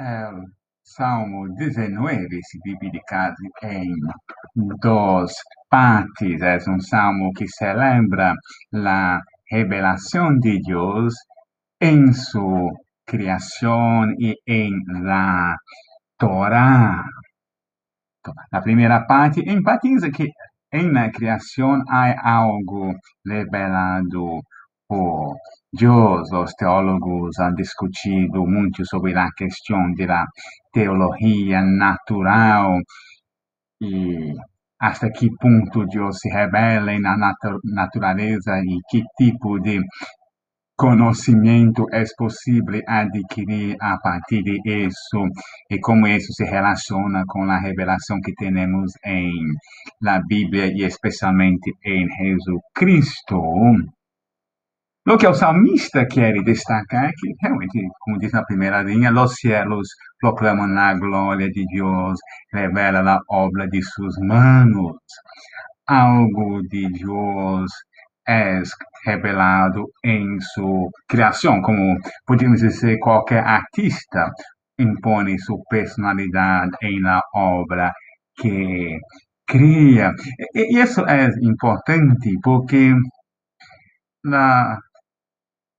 El Salmo 19 se divide en dos partes. Es un salmo que celebra la revelación de Dios en su creación y en la Torah. La primera parte enfatiza que en la creación hay algo revelado Dios. Los teólogos han discutido mucho sobre la cuestión de la teología natural y hasta qué punto Dios se revela en la naturaleza y qué tipo de conocimiento es posible adquirir a partir de eso y cómo eso se relaciona con la revelación que tenemos en la Biblia y especialmente en Jesucristo. Lo que o salmista quer destacar é que, realmente, como diz na primeira linha, os cielos proclamam a glória de Deus, revela a obra de suas manos. Algo de Deus é revelado em sua criação, como podemos dizer, qualquer artista impõe sua personalidade em la obra que cria. E isso é importante porque na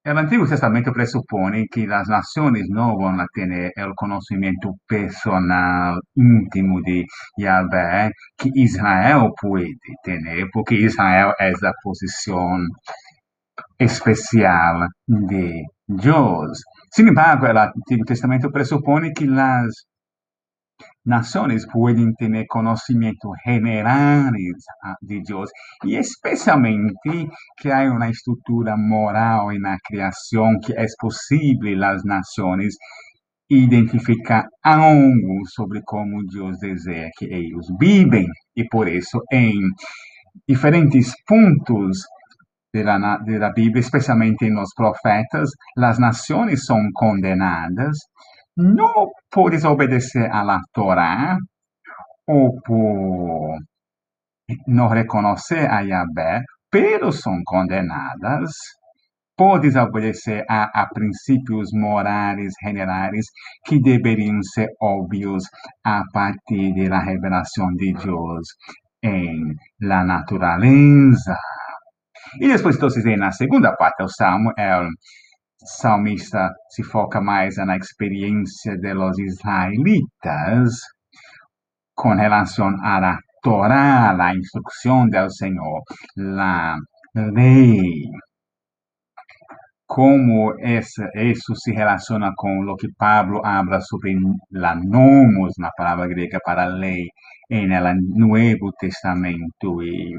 El Antiguo Testamento presupone que las naciones no van a tener el conocimiento personal íntimo de Yahvé que Israel puede tener, porque Israel es la posición especial de Dios. Sin embargo, el Antiguo Testamento presupone que las naciones pueden tener conocimientos generales ah, de Dios y especialmente que hay una estructura moral en la creación que es posible las naciones identificar algo sobre cómo Dios desea que ellos viven. Y por eso en diferentes la, de la Biblia, especialmente en los profetas, las naciones son condenadas no por desobedecer a la Torah o por no reconocer a Yahvé, pero son condenadas por desobedecer a, a princípios morais generais que deveriam ser óbvios a partir da revelação de Deus em la natureza. E depois, então, na segunda parte do Salmo, é salmista se foca mais na experiência de los israelitas com relação la Torah, a instrução do Senhor, a lei. Como isso se relaciona com o que Pablo habla sobre la nomos, na palavra grega para lei, no Novo Testamento. E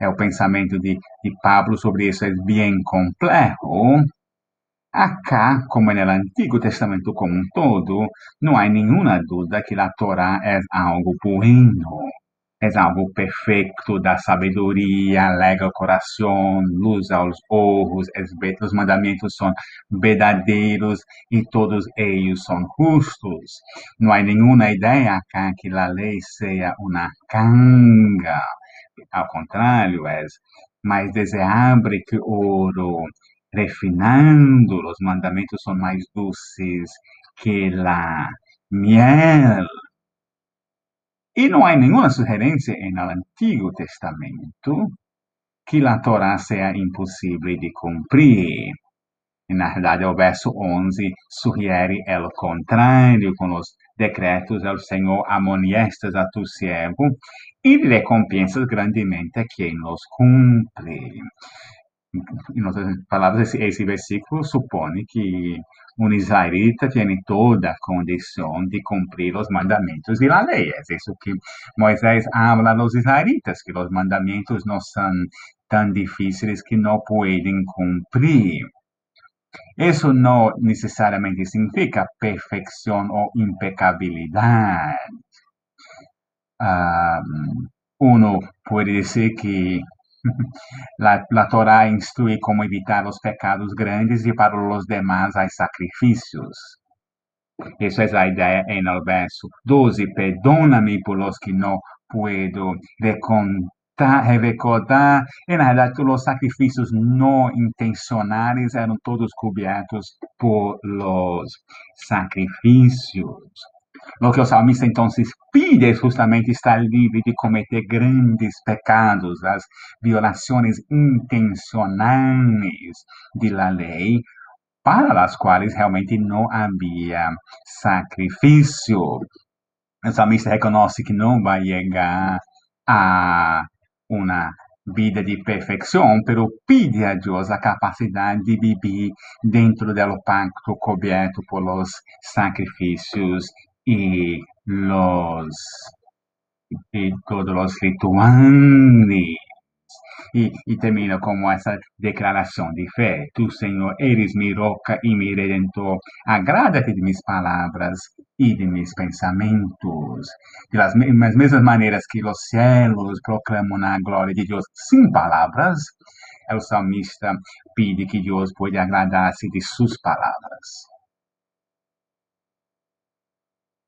é o pensamento de, de Pablo sobre isso é bem complexo. Acá, como en el Antiguo Testamento como un todo, no hay ninguna duda que la Torah es algo bueno, es algo perfecto, da sabedoria, alegra o coração, luz aos olhos, os mandamentos são verdadeiros e todos eles são justos. Não há nenhuma ideia acá que a lei seja uma canga. Ao contrário, é mais deseável que ouro, refinando, los mandamientos son más dulces que la miel. Y no hay ninguna sugerencia en el Antiguo Testamento que la Torah sea imposible de cumplir. En la verdad, el verso 11 sugiere el contrario con los decretos del Señor amonestas a tu siervo y recompensas grandemente a quien los cumple. Em outras palavras, esse, esse versículo supõe que um israelita tem toda a condição de cumprir os mandamentos e a lei. É isso que Moisés habla aos israelitas, que os mandamentos não são tão difíceis que não podem cumprir. Isso não necessariamente significa perfeição ou impecabilidade. Um, uno pode dizer que La, la Torá instrui como evitar os pecados grandes e para os demás há sacrifícios. Essa é a ideia el verso 12. Perdona-me por los que não puedo recordar, e na os sacrifícios não intencionais eram todos cobertos por los sacrifícios. Lo que o salmista então pide é justamente estar livre de cometer grandes pecados, as violações intencionais de la lei, para as quais realmente não havia sacrifício. O salmista reconhece que não vai chegar a uma vida de perfeição, pero pide a Deus a capacidade de viver dentro do pacto coberto por los sacrifícios e los e todos los rituales. E, e termina com essa declaração de fé. Tu, Senhor, eres mi roca e mi redentor. Agrada-te de minhas palavras e de meus pensamentos. De las mesmas maneiras que os céus proclamam a glória de Deus sem palavras, o salmista pede que Deus pode agradar-se de suas palavras.